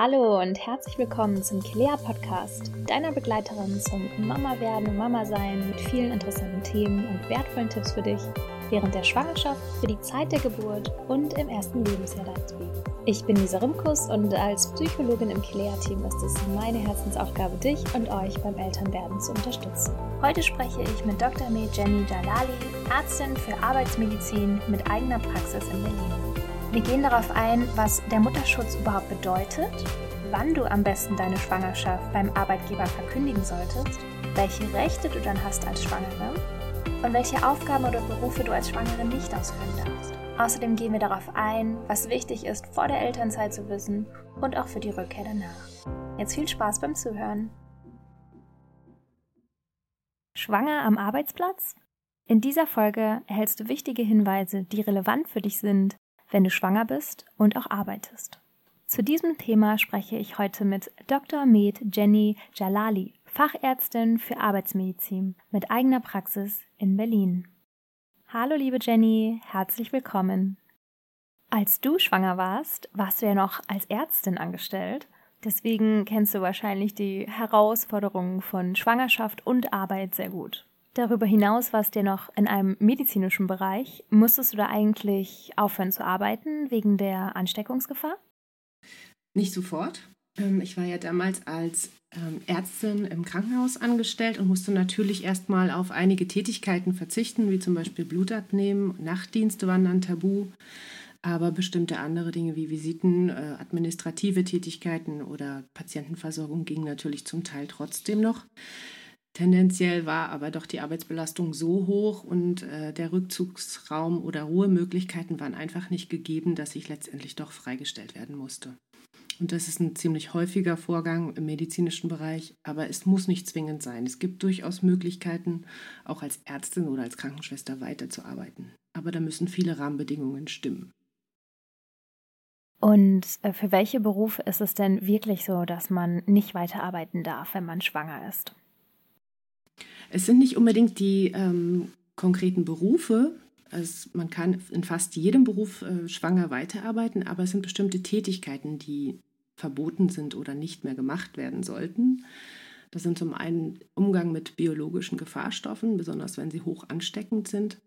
Hallo und herzlich willkommen zum Kilea Podcast, deiner Begleiterin zum Mama werden und Mama sein mit vielen interessanten Themen und wertvollen Tipps für dich während der Schwangerschaft, für die Zeit der Geburt und im ersten Lebensjahr deines Babys. Ich bin Lisa Rimkus und als Psychologin im Kilea-Team ist es meine Herzensaufgabe, dich und euch beim Elternwerden zu unterstützen. Heute spreche ich mit Dr. Med Jenny Jalali, Ärztin für Arbeitsmedizin mit eigener Praxis in Berlin. Wir gehen darauf ein, was der Mutterschutz überhaupt bedeutet, wann du am besten deine Schwangerschaft beim Arbeitgeber verkündigen solltest, welche Rechte du dann hast als Schwangere und welche Aufgaben oder Berufe du als Schwangere nicht ausführen darfst. Außerdem gehen wir darauf ein, was wichtig ist, vor der Elternzeit zu wissen und auch für die Rückkehr danach. Jetzt viel Spaß beim Zuhören. Schwanger am Arbeitsplatz? In dieser Folge erhältst du wichtige Hinweise, die relevant für dich sind, wenn du schwanger bist und auch arbeitest. Zu diesem Thema spreche ich heute mit Dr. Med Jenny Jalali, Fachärztin für Arbeitsmedizin mit eigener Praxis in Berlin. Hallo liebe Jenny, herzlich willkommen. Als du schwanger warst, warst du ja noch als Ärztin angestellt. Deswegen kennst du wahrscheinlich die Herausforderungen von Schwangerschaft und Arbeit sehr gut. Darüber hinaus warst du noch in einem medizinischen Bereich. Musstest du da eigentlich aufhören zu arbeiten wegen der Ansteckungsgefahr? Nicht sofort. Ähm, ich war ja damals als ähm, Ärztin im Krankenhaus angestellt und musste natürlich erstmal auf einige Tätigkeiten verzichten, wie zum Beispiel Blut abnehmen. Nachtdienste waren dann tabu, aber bestimmte andere Dinge wie Visiten, äh, administrative Tätigkeiten oder Patientenversorgung gingen natürlich zum Teil trotzdem noch. Tendenziell war aber doch die Arbeitsbelastung so hoch und äh, der Rückzugsraum oder Ruhemöglichkeiten waren einfach nicht gegeben, dass ich letztendlich doch freigestellt werden musste. Und das ist ein ziemlich häufiger Vorgang im medizinischen Bereich, aber es muss nicht zwingend sein. Es gibt durchaus Möglichkeiten, auch als Ärztin oder als Krankenschwester weiterzuarbeiten. Aber da müssen viele Rahmenbedingungen stimmen. Und äh, für welche Berufe ist es denn wirklich so, dass man nicht weiterarbeiten darf, wenn man schwanger ist? Es sind nicht unbedingt die ähm, konkreten Berufe, also man kann in fast jedem Beruf äh, schwanger weiterarbeiten, aber es sind bestimmte Tätigkeiten, die verboten sind oder nicht mehr gemacht werden sollten. Das sind zum einen Umgang mit biologischen Gefahrstoffen, besonders wenn sie hoch ansteckend sind.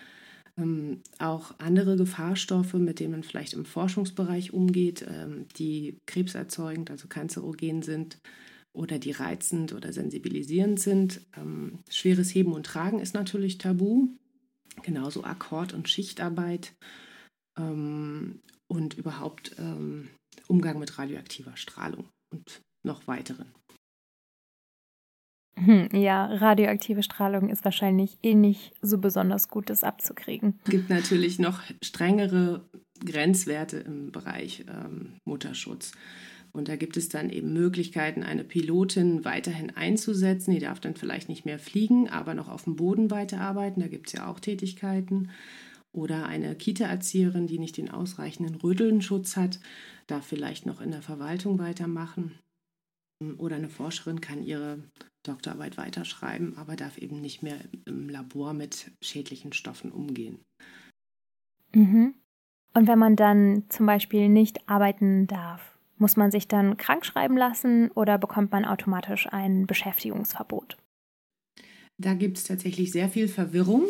Ähm, auch andere Gefahrstoffe, mit denen man vielleicht im Forschungsbereich umgeht, ähm, die krebserzeugend, also kanzerogen sind oder die reizend oder sensibilisierend sind. Ähm, schweres Heben und Tragen ist natürlich tabu, genauso Akkord- und Schichtarbeit ähm, und überhaupt ähm, Umgang mit radioaktiver Strahlung und noch weiteren. Hm, ja, radioaktive Strahlung ist wahrscheinlich eh nicht so besonders gut, das abzukriegen. Es gibt natürlich noch strengere Grenzwerte im Bereich ähm, Mutterschutz. Und da gibt es dann eben Möglichkeiten, eine Pilotin weiterhin einzusetzen. Die darf dann vielleicht nicht mehr fliegen, aber noch auf dem Boden weiterarbeiten. Da gibt es ja auch Tätigkeiten. Oder eine Kita-Erzieherin, die nicht den ausreichenden Rödelnschutz hat, darf vielleicht noch in der Verwaltung weitermachen. Oder eine Forscherin kann ihre Doktorarbeit weiterschreiben, aber darf eben nicht mehr im Labor mit schädlichen Stoffen umgehen. Mhm. Und wenn man dann zum Beispiel nicht arbeiten darf, muss man sich dann krank schreiben lassen oder bekommt man automatisch ein Beschäftigungsverbot? Da gibt es tatsächlich sehr viel Verwirrung.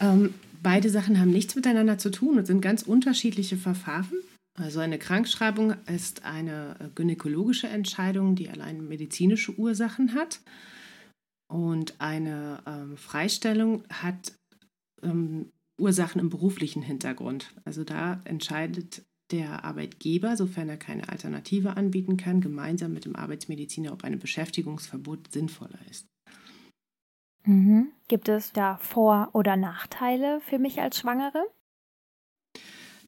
Ähm, beide Sachen haben nichts miteinander zu tun und sind ganz unterschiedliche Verfahren. Also eine Krankschreibung ist eine äh, gynäkologische Entscheidung, die allein medizinische Ursachen hat. Und eine ähm, Freistellung hat ähm, Ursachen im beruflichen Hintergrund. Also da entscheidet der Arbeitgeber, sofern er keine Alternative anbieten kann, gemeinsam mit dem Arbeitsmediziner, ob ein Beschäftigungsverbot sinnvoller ist. Mhm. Gibt es da Vor- oder Nachteile für mich als Schwangere?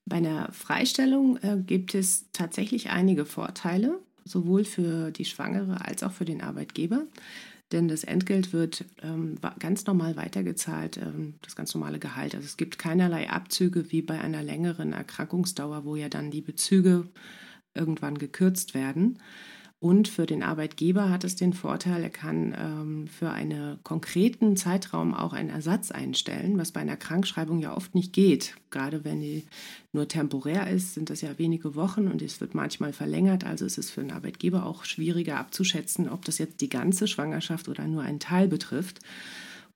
Bei einer Freistellung äh, gibt es tatsächlich einige Vorteile, sowohl für die Schwangere als auch für den Arbeitgeber. Denn das Entgelt wird ähm, ganz normal weitergezahlt, ähm, das ganz normale Gehalt. Also es gibt keinerlei Abzüge wie bei einer längeren Erkrankungsdauer, wo ja dann die Bezüge irgendwann gekürzt werden. Und für den Arbeitgeber hat es den Vorteil, er kann ähm, für einen konkreten Zeitraum auch einen Ersatz einstellen, was bei einer Krankschreibung ja oft nicht geht. Gerade wenn die nur temporär ist, sind das ja wenige Wochen und es wird manchmal verlängert. Also ist es für den Arbeitgeber auch schwieriger abzuschätzen, ob das jetzt die ganze Schwangerschaft oder nur einen Teil betrifft.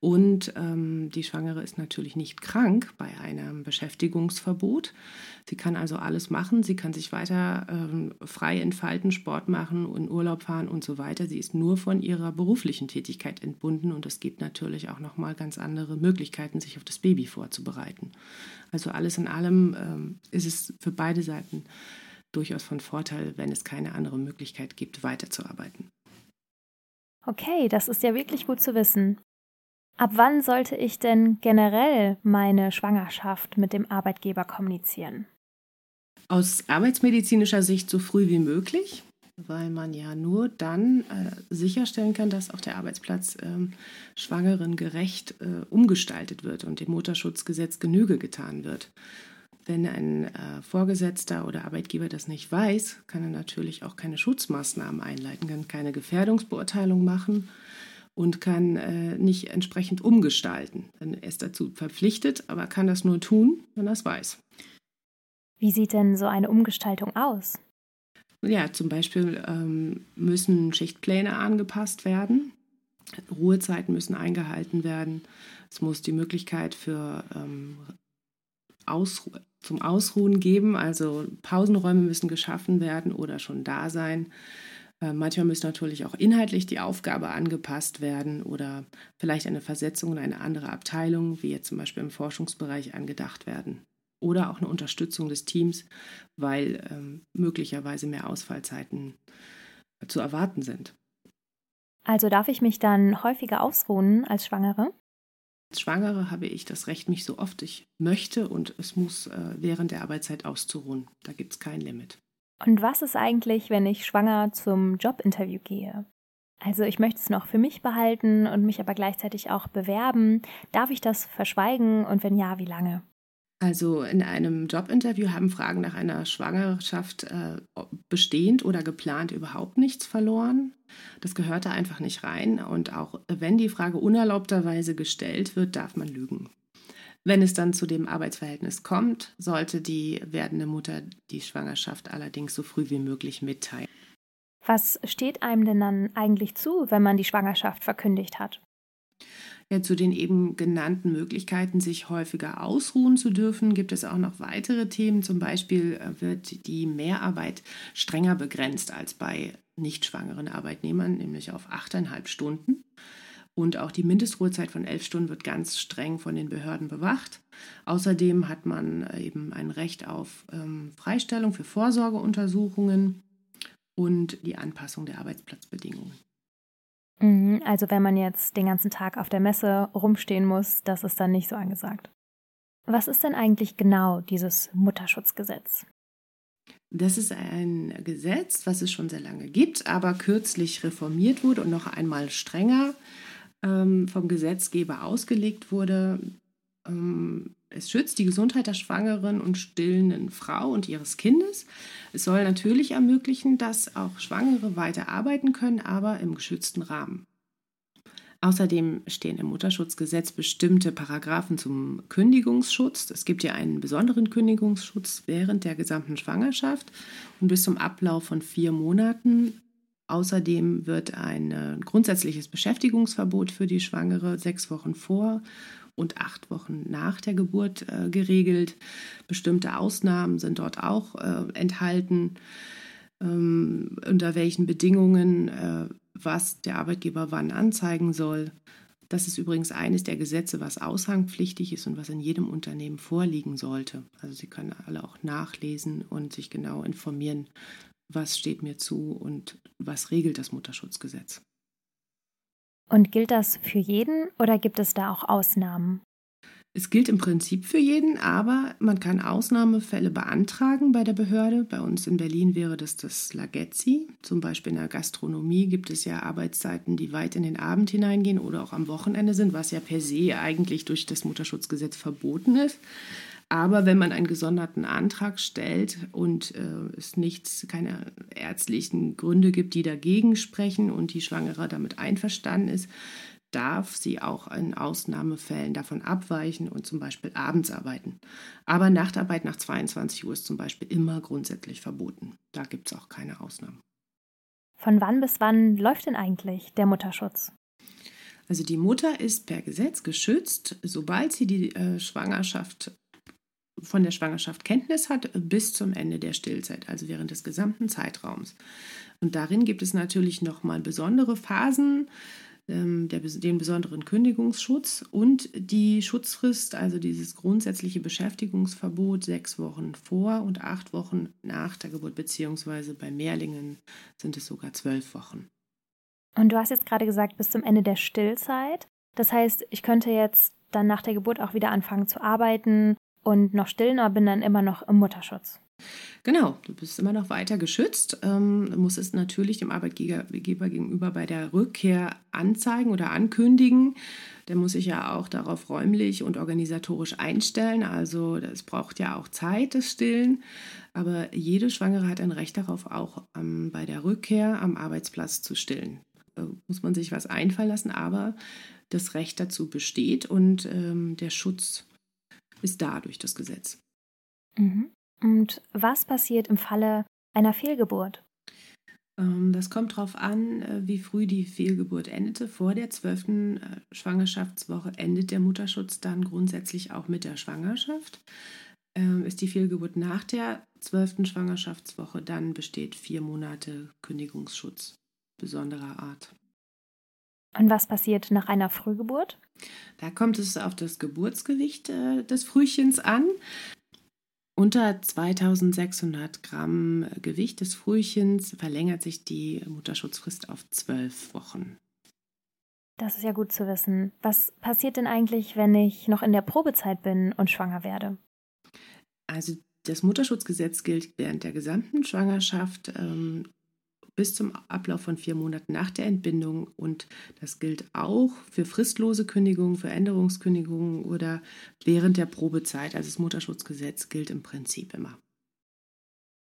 Und ähm, die Schwangere ist natürlich nicht krank bei einem Beschäftigungsverbot. Sie kann also alles machen. Sie kann sich weiter ähm, frei entfalten, Sport machen, in Urlaub fahren und so weiter. Sie ist nur von ihrer beruflichen Tätigkeit entbunden und es gibt natürlich auch nochmal ganz andere Möglichkeiten, sich auf das Baby vorzubereiten. Also alles in allem ähm, ist es für beide Seiten durchaus von Vorteil, wenn es keine andere Möglichkeit gibt, weiterzuarbeiten. Okay, das ist ja wirklich gut zu wissen. Ab wann sollte ich denn generell meine Schwangerschaft mit dem Arbeitgeber kommunizieren? Aus arbeitsmedizinischer Sicht so früh wie möglich, weil man ja nur dann äh, sicherstellen kann, dass auch der Arbeitsplatz ähm, Schwangeren gerecht äh, umgestaltet wird und dem Mutterschutzgesetz Genüge getan wird. Wenn ein äh, Vorgesetzter oder Arbeitgeber das nicht weiß, kann er natürlich auch keine Schutzmaßnahmen einleiten, kann keine Gefährdungsbeurteilung machen und kann äh, nicht entsprechend umgestalten. Er ist dazu verpflichtet, aber kann das nur tun, wenn er es weiß. Wie sieht denn so eine Umgestaltung aus? Ja, zum Beispiel ähm, müssen Schichtpläne angepasst werden, Ruhezeiten müssen eingehalten werden, es muss die Möglichkeit für ähm, Ausru zum Ausruhen geben, also Pausenräume müssen geschaffen werden oder schon da sein. Äh, manchmal müssen natürlich auch inhaltlich die Aufgabe angepasst werden oder vielleicht eine Versetzung in eine andere Abteilung, wie jetzt zum Beispiel im Forschungsbereich, angedacht werden. Oder auch eine Unterstützung des Teams, weil ähm, möglicherweise mehr Ausfallzeiten zu erwarten sind. Also darf ich mich dann häufiger ausruhen als Schwangere? Als Schwangere habe ich das Recht, mich so oft ich möchte und es muss äh, während der Arbeitszeit auszuruhen. Da gibt es kein Limit. Und was ist eigentlich, wenn ich schwanger zum Jobinterview gehe? Also ich möchte es noch für mich behalten und mich aber gleichzeitig auch bewerben. Darf ich das verschweigen und wenn ja, wie lange? Also in einem Jobinterview haben Fragen nach einer Schwangerschaft äh, bestehend oder geplant überhaupt nichts verloren. Das gehört da einfach nicht rein. Und auch wenn die Frage unerlaubterweise gestellt wird, darf man lügen. Wenn es dann zu dem Arbeitsverhältnis kommt, sollte die werdende Mutter die Schwangerschaft allerdings so früh wie möglich mitteilen. Was steht einem denn dann eigentlich zu, wenn man die Schwangerschaft verkündigt hat? Ja, zu den eben genannten Möglichkeiten, sich häufiger ausruhen zu dürfen, gibt es auch noch weitere Themen. Zum Beispiel äh, wird die Mehrarbeit strenger begrenzt als bei nicht schwangeren Arbeitnehmern, nämlich auf achteinhalb Stunden. Und auch die Mindestruhezeit von elf Stunden wird ganz streng von den Behörden bewacht. Außerdem hat man äh, eben ein Recht auf ähm, Freistellung für Vorsorgeuntersuchungen und die Anpassung der Arbeitsplatzbedingungen. Mhm, also wenn man jetzt den ganzen Tag auf der Messe rumstehen muss, das ist dann nicht so angesagt. Was ist denn eigentlich genau dieses Mutterschutzgesetz? Das ist ein Gesetz, was es schon sehr lange gibt, aber kürzlich reformiert wurde und noch einmal strenger vom Gesetzgeber ausgelegt wurde. Ähm, es schützt die Gesundheit der schwangeren und stillenden Frau und ihres Kindes. Es soll natürlich ermöglichen, dass auch Schwangere weiter arbeiten können, aber im geschützten Rahmen. Außerdem stehen im Mutterschutzgesetz bestimmte Paragraphen zum Kündigungsschutz. Es gibt ja einen besonderen Kündigungsschutz während der gesamten Schwangerschaft und bis zum Ablauf von vier Monaten Außerdem wird ein äh, grundsätzliches Beschäftigungsverbot für die Schwangere sechs Wochen vor und acht Wochen nach der Geburt äh, geregelt. Bestimmte Ausnahmen sind dort auch äh, enthalten, ähm, unter welchen Bedingungen äh, was der Arbeitgeber wann anzeigen soll. Das ist übrigens eines der Gesetze, was aushangpflichtig ist und was in jedem Unternehmen vorliegen sollte. Also Sie können alle auch nachlesen und sich genau informieren, was steht mir zu und was regelt das Mutterschutzgesetz. Und gilt das für jeden oder gibt es da auch Ausnahmen? Es gilt im Prinzip für jeden, aber man kann Ausnahmefälle beantragen bei der Behörde. Bei uns in Berlin wäre das das Lagetzi. Zum Beispiel in der Gastronomie gibt es ja Arbeitszeiten, die weit in den Abend hineingehen oder auch am Wochenende sind, was ja per se eigentlich durch das Mutterschutzgesetz verboten ist. Aber wenn man einen gesonderten Antrag stellt und äh, es nichts, keine ärztlichen Gründe gibt, die dagegen sprechen und die Schwangere damit einverstanden ist, darf sie auch in Ausnahmefällen davon abweichen und zum Beispiel abends arbeiten. Aber Nachtarbeit nach 22 Uhr ist zum Beispiel immer grundsätzlich verboten. Da gibt es auch keine Ausnahmen. Von wann bis wann läuft denn eigentlich der Mutterschutz? Also die Mutter ist per Gesetz geschützt, sobald sie die äh, Schwangerschaft von der Schwangerschaft Kenntnis hat, bis zum Ende der Stillzeit, also während des gesamten Zeitraums. Und darin gibt es natürlich nochmal besondere Phasen, ähm, der, den besonderen Kündigungsschutz und die Schutzfrist, also dieses grundsätzliche Beschäftigungsverbot, sechs Wochen vor und acht Wochen nach der Geburt, beziehungsweise bei Mehrlingen sind es sogar zwölf Wochen. Und du hast jetzt gerade gesagt, bis zum Ende der Stillzeit. Das heißt, ich könnte jetzt dann nach der Geburt auch wieder anfangen zu arbeiten und noch stillen, aber bin dann immer noch im Mutterschutz. Genau, du bist immer noch weiter geschützt. Ähm, musst es natürlich dem Arbeitgeber gegenüber bei der Rückkehr anzeigen oder ankündigen. Der muss sich ja auch darauf räumlich und organisatorisch einstellen. Also es braucht ja auch Zeit, das Stillen. Aber jede Schwangere hat ein Recht darauf, auch ähm, bei der Rückkehr am Arbeitsplatz zu stillen. Da muss man sich was einfallen lassen, aber das Recht dazu besteht und ähm, der Schutz ist da durch das Gesetz. Mhm. Und was passiert im Falle einer Fehlgeburt? Ähm, das kommt darauf an, äh, wie früh die Fehlgeburt endete. Vor der zwölften äh, Schwangerschaftswoche endet der Mutterschutz dann grundsätzlich auch mit der Schwangerschaft. Ähm, ist die Fehlgeburt nach der zwölften Schwangerschaftswoche, dann besteht vier Monate Kündigungsschutz besonderer Art. Und was passiert nach einer Frühgeburt? Da kommt es auf das Geburtsgewicht äh, des Frühchens an. Unter 2600 Gramm Gewicht des Frühchens verlängert sich die Mutterschutzfrist auf zwölf Wochen. Das ist ja gut zu wissen. Was passiert denn eigentlich, wenn ich noch in der Probezeit bin und schwanger werde? Also das Mutterschutzgesetz gilt während der gesamten Schwangerschaft. Ähm, bis zum Ablauf von vier Monaten nach der Entbindung. Und das gilt auch für fristlose Kündigungen, für Änderungskündigungen oder während der Probezeit. Also das Mutterschutzgesetz gilt im Prinzip immer.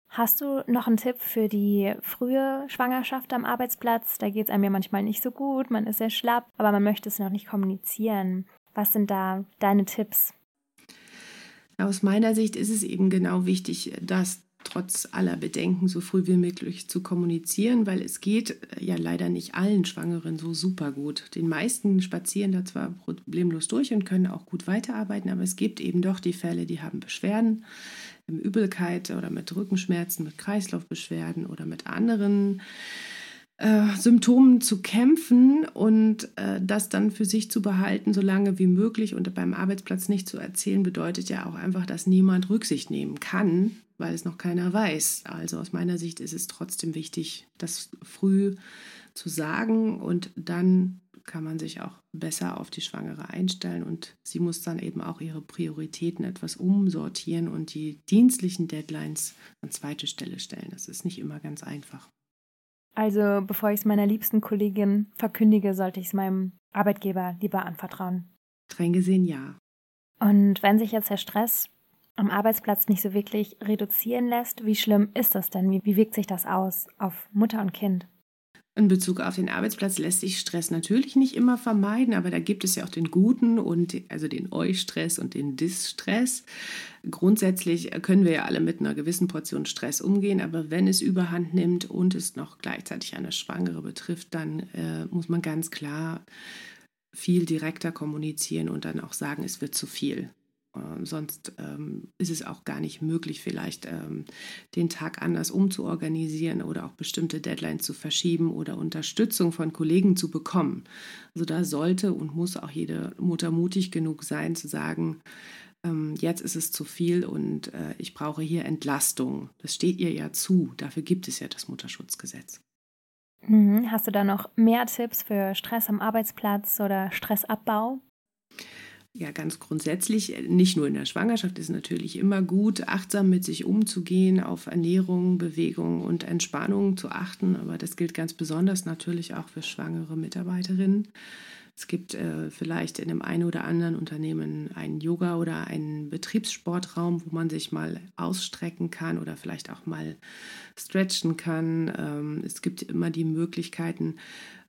Hast du noch einen Tipp für die frühe Schwangerschaft am Arbeitsplatz? Da geht es einem ja manchmal nicht so gut, man ist sehr schlapp, aber man möchte es noch nicht kommunizieren. Was sind da deine Tipps? Aus meiner Sicht ist es eben genau wichtig, dass trotz aller Bedenken so früh wie möglich zu kommunizieren, weil es geht äh, ja leider nicht allen Schwangeren so super gut. Den meisten spazieren da zwar problemlos durch und können auch gut weiterarbeiten, aber es gibt eben doch die Fälle, die haben Beschwerden, Übelkeit oder mit Rückenschmerzen, mit Kreislaufbeschwerden oder mit anderen äh, Symptomen zu kämpfen und äh, das dann für sich zu behalten, so lange wie möglich und beim Arbeitsplatz nicht zu erzählen, bedeutet ja auch einfach, dass niemand Rücksicht nehmen kann, weil es noch keiner weiß. Also aus meiner Sicht ist es trotzdem wichtig, das früh zu sagen und dann kann man sich auch besser auf die Schwangere einstellen und sie muss dann eben auch ihre Prioritäten etwas umsortieren und die dienstlichen Deadlines an zweite Stelle stellen. Das ist nicht immer ganz einfach. Also bevor ich es meiner liebsten Kollegin verkündige, sollte ich es meinem Arbeitgeber lieber anvertrauen. Streng gesehen ja. Und wenn sich jetzt der Stress am Arbeitsplatz nicht so wirklich reduzieren lässt, wie schlimm ist das denn? Wie, wie wirkt sich das aus auf Mutter und Kind? In Bezug auf den Arbeitsplatz lässt sich Stress natürlich nicht immer vermeiden, aber da gibt es ja auch den guten und also den Eustress und den Distress. Grundsätzlich können wir ja alle mit einer gewissen Portion Stress umgehen, aber wenn es überhand nimmt und es noch gleichzeitig eine Schwangere betrifft, dann äh, muss man ganz klar viel direkter kommunizieren und dann auch sagen, es wird zu viel. Äh, sonst ähm, ist es auch gar nicht möglich, vielleicht ähm, den Tag anders umzuorganisieren oder auch bestimmte Deadlines zu verschieben oder Unterstützung von Kollegen zu bekommen. Also da sollte und muss auch jede Mutter mutig genug sein zu sagen, ähm, jetzt ist es zu viel und äh, ich brauche hier Entlastung. Das steht ihr ja zu. Dafür gibt es ja das Mutterschutzgesetz. Mhm. Hast du da noch mehr Tipps für Stress am Arbeitsplatz oder Stressabbau? Ja, ganz grundsätzlich, nicht nur in der Schwangerschaft ist natürlich immer gut, achtsam mit sich umzugehen, auf Ernährung, Bewegung und Entspannung zu achten. Aber das gilt ganz besonders natürlich auch für schwangere Mitarbeiterinnen. Es gibt äh, vielleicht in dem einen oder anderen Unternehmen einen Yoga- oder einen Betriebssportraum, wo man sich mal ausstrecken kann oder vielleicht auch mal stretchen kann. Ähm, es gibt immer die Möglichkeiten,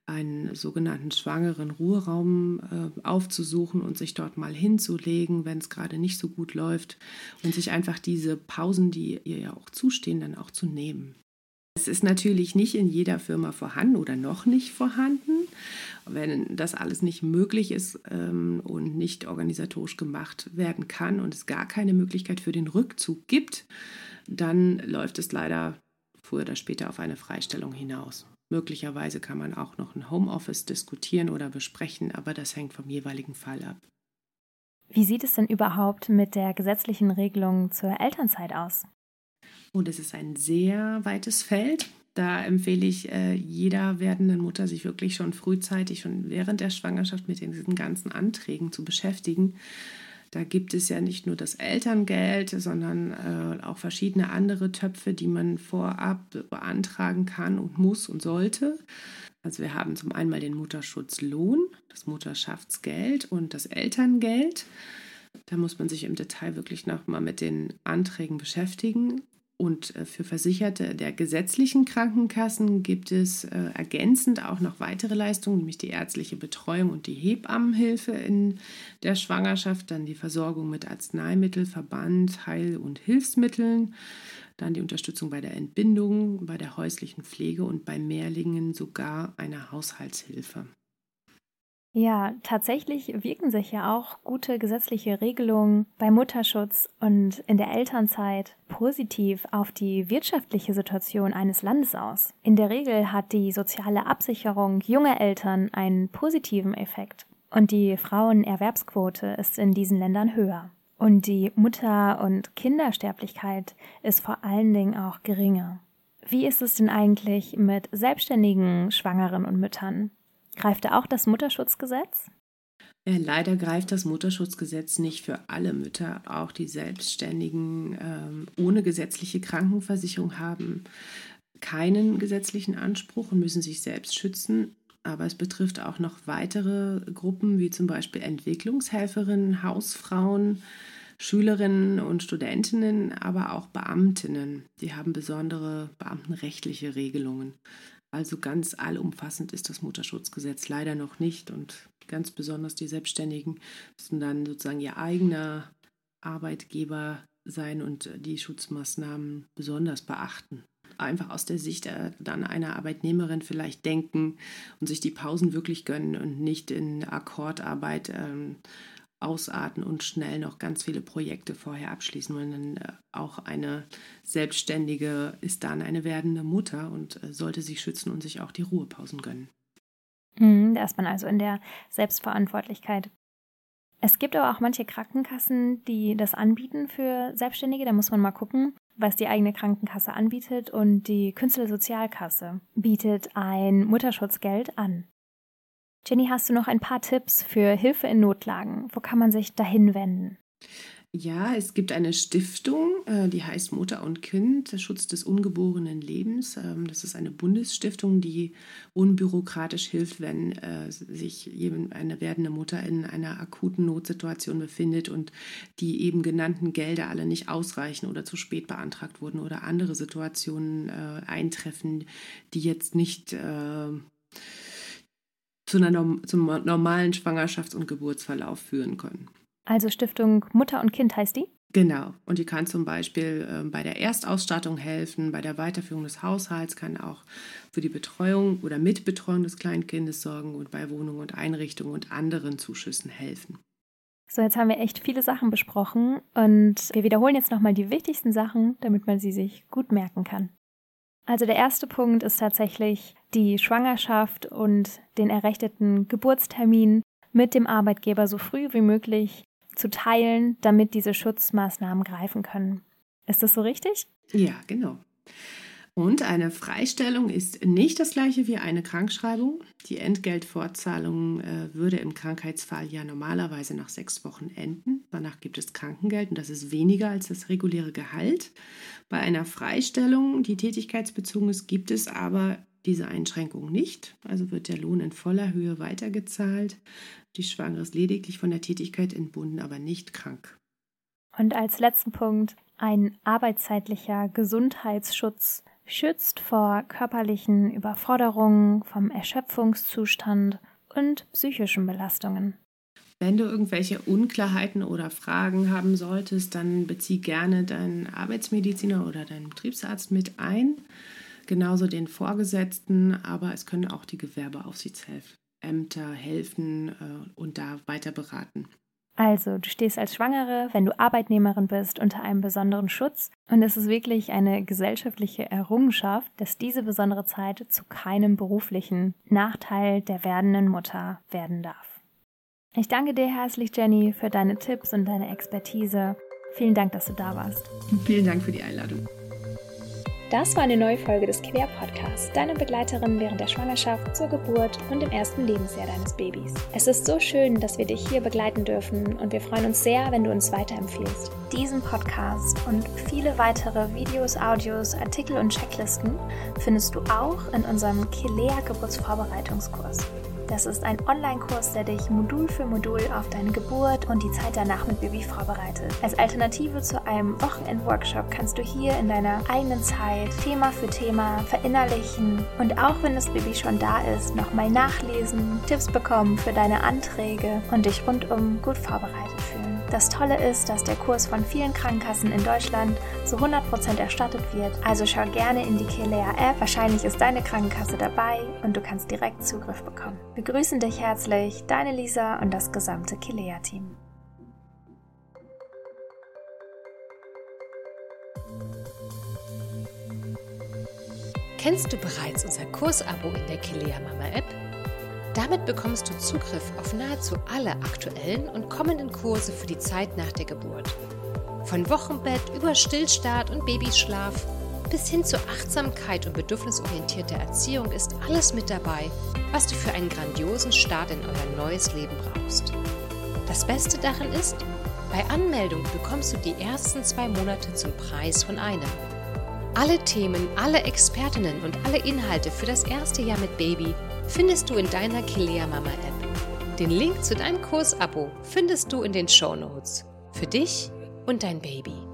einen sogenannten schwangeren Ruheraum äh, aufzusuchen und sich dort mal hinzulegen, wenn es gerade nicht so gut läuft und sich einfach diese Pausen, die ihr ja auch zustehen, dann auch zu nehmen. Es ist natürlich nicht in jeder Firma vorhanden oder noch nicht vorhanden. Wenn das alles nicht möglich ist ähm, und nicht organisatorisch gemacht werden kann und es gar keine Möglichkeit für den Rückzug gibt, dann läuft es leider früher oder später auf eine Freistellung hinaus. Möglicherweise kann man auch noch ein Homeoffice diskutieren oder besprechen, aber das hängt vom jeweiligen Fall ab. Wie sieht es denn überhaupt mit der gesetzlichen Regelung zur Elternzeit aus? Und oh, es ist ein sehr weites Feld. Da empfehle ich äh, jeder werdenden Mutter, sich wirklich schon frühzeitig, schon während der Schwangerschaft mit diesen ganzen Anträgen zu beschäftigen. Da gibt es ja nicht nur das Elterngeld, sondern äh, auch verschiedene andere Töpfe, die man vorab beantragen kann und muss und sollte. Also wir haben zum einen mal den Mutterschutzlohn, das Mutterschaftsgeld und das Elterngeld. Da muss man sich im Detail wirklich nochmal mit den Anträgen beschäftigen. Und äh, für Versicherte der gesetzlichen Krankenkassen gibt es äh, ergänzend auch noch weitere Leistungen, nämlich die ärztliche Betreuung und die Hebammenhilfe in der Schwangerschaft, dann die Versorgung mit Arzneimittel, Verband, Heil- und Hilfsmitteln, dann die Unterstützung bei der Entbindung, bei der häuslichen Pflege und bei Mehrlingen sogar eine Haushaltshilfe. Ja, tatsächlich wirken sich ja auch gute gesetzliche Regelungen bei Mutterschutz und in der Elternzeit positiv auf die wirtschaftliche Situation eines Landes aus. In der Regel hat die soziale Absicherung junger Eltern einen positiven Effekt und die Frauenerwerbsquote ist in diesen Ländern höher. Und die Mutter- und Kindersterblichkeit ist vor allen Dingen auch geringer. Wie ist es denn eigentlich mit selbstständigen Schwangeren und Müttern? Greift da auch das Mutterschutzgesetz? Ja, leider greift das Mutterschutzgesetz nicht für alle Mütter. Auch die Selbstständigen ähm, ohne gesetzliche Krankenversicherung haben keinen gesetzlichen Anspruch und müssen sich selbst schützen. Aber es betrifft auch noch weitere Gruppen, wie zum Beispiel Entwicklungshelferinnen, Hausfrauen, Schülerinnen und Studentinnen, aber auch Beamtinnen. Die haben besondere beamtenrechtliche Regelungen. Also ganz allumfassend ist das Mutterschutzgesetz leider noch nicht und ganz besonders die Selbstständigen müssen dann sozusagen ihr eigener Arbeitgeber sein und die Schutzmaßnahmen besonders beachten. Einfach aus der Sicht dann einer Arbeitnehmerin vielleicht denken und sich die Pausen wirklich gönnen und nicht in Akkordarbeit ähm, ausarten und schnell noch ganz viele Projekte vorher abschließen wollen. Denn äh, auch eine Selbstständige ist dann eine werdende Mutter und äh, sollte sich schützen und sich auch die Ruhepausen gönnen. Mhm, da ist man also in der Selbstverantwortlichkeit. Es gibt aber auch manche Krankenkassen, die das anbieten für Selbstständige. Da muss man mal gucken, was die eigene Krankenkasse anbietet. Und die Künstlersozialkasse bietet ein Mutterschutzgeld an. Jenny, hast du noch ein paar Tipps für Hilfe in Notlagen? Wo kann man sich dahin wenden? Ja, es gibt eine Stiftung, äh, die heißt Mutter und Kind, der Schutz des ungeborenen Lebens. Ähm, das ist eine Bundesstiftung, die unbürokratisch hilft, wenn äh, sich eine werdende Mutter in einer akuten Notsituation befindet und die eben genannten Gelder alle nicht ausreichen oder zu spät beantragt wurden oder andere Situationen äh, eintreffen, die jetzt nicht zu einer, zum normalen Schwangerschafts- und Geburtsverlauf führen können. Also Stiftung Mutter und Kind heißt die? Genau. Und die kann zum Beispiel äh, bei der Erstausstattung helfen, bei der Weiterführung des Haushalts, kann auch für die Betreuung oder Mitbetreuung des Kleinkindes sorgen und bei Wohnung und Einrichtung und anderen Zuschüssen helfen. So, jetzt haben wir echt viele Sachen besprochen und wir wiederholen jetzt nochmal die wichtigsten Sachen, damit man sie sich gut merken kann. Also der erste Punkt ist tatsächlich die Schwangerschaft und den errechneten Geburtstermin mit dem Arbeitgeber so früh wie möglich zu teilen, damit diese Schutzmaßnahmen greifen können. Ist das so richtig? Ja, genau. Und eine Freistellung ist nicht das gleiche wie eine Krankschreibung. Die Entgeltfortzahlung äh, würde im Krankheitsfall ja normalerweise nach sechs Wochen enden. Danach gibt es Krankengeld und das ist weniger als das reguläre Gehalt. Bei einer Freistellung, die tätigkeitsbezogen ist, gibt es aber diese Einschränkung nicht. Also wird der Lohn in voller Höhe weitergezahlt. Die Schwangere ist lediglich von der Tätigkeit entbunden, aber nicht krank. Und als letzten Punkt ein arbeitszeitlicher Gesundheitsschutz schützt vor körperlichen Überforderungen, vom Erschöpfungszustand und psychischen Belastungen. Wenn du irgendwelche Unklarheiten oder Fragen haben solltest, dann bezieh gerne deinen Arbeitsmediziner oder deinen Betriebsarzt mit ein, genauso den Vorgesetzten, aber es können auch die Gewerbeaufsichtsämter helfen äh, und da weiter beraten. Also, du stehst als Schwangere, wenn du Arbeitnehmerin bist, unter einem besonderen Schutz und es ist wirklich eine gesellschaftliche Errungenschaft, dass diese besondere Zeit zu keinem beruflichen Nachteil der werdenden Mutter werden darf. Ich danke dir herzlich, Jenny, für deine Tipps und deine Expertise. Vielen Dank, dass du da warst. Vielen Dank für die Einladung. Das war eine neue Folge des Quer Podcasts, deine Begleiterin während der Schwangerschaft, zur Geburt und im ersten Lebensjahr deines Babys. Es ist so schön, dass wir dich hier begleiten dürfen und wir freuen uns sehr, wenn du uns weiterempfiehlst. Diesen Podcast und viele weitere Videos, Audios, Artikel und Checklisten findest du auch in unserem Kilea Geburtsvorbereitungskurs. Das ist ein Online-Kurs, der dich Modul für Modul auf deine Geburt und die Zeit danach mit Baby vorbereitet. Als Alternative zu einem Wochenend-Workshop kannst du hier in deiner eigenen Zeit Thema für Thema verinnerlichen und auch wenn das Baby schon da ist, nochmal nachlesen, Tipps bekommen für deine Anträge und dich rundum gut vorbereitet fühlen. Das Tolle ist, dass der Kurs von vielen Krankenkassen in Deutschland zu 100% erstattet wird. Also schau gerne in die Kelea App. Wahrscheinlich ist deine Krankenkasse dabei und du kannst direkt Zugriff bekommen. Wir grüßen dich herzlich, deine Lisa und das gesamte Kelea-Team. Kennst du bereits unser Kursabo in der Kelea Mama App? Damit bekommst du Zugriff auf nahezu alle aktuellen und kommenden Kurse für die Zeit nach der Geburt. Von Wochenbett über Stillstart und Babyschlaf bis hin zur Achtsamkeit und bedürfnisorientierter Erziehung ist alles mit dabei, was du für einen grandiosen Start in euer neues Leben brauchst. Das Beste daran ist, bei Anmeldung bekommst du die ersten zwei Monate zum Preis von einem. Alle Themen, alle Expertinnen und alle Inhalte für das erste Jahr mit Baby findest du in deiner Kilea Mama App. Den Link zu deinem Kursabo findest du in den Show Notes. Für dich und dein Baby.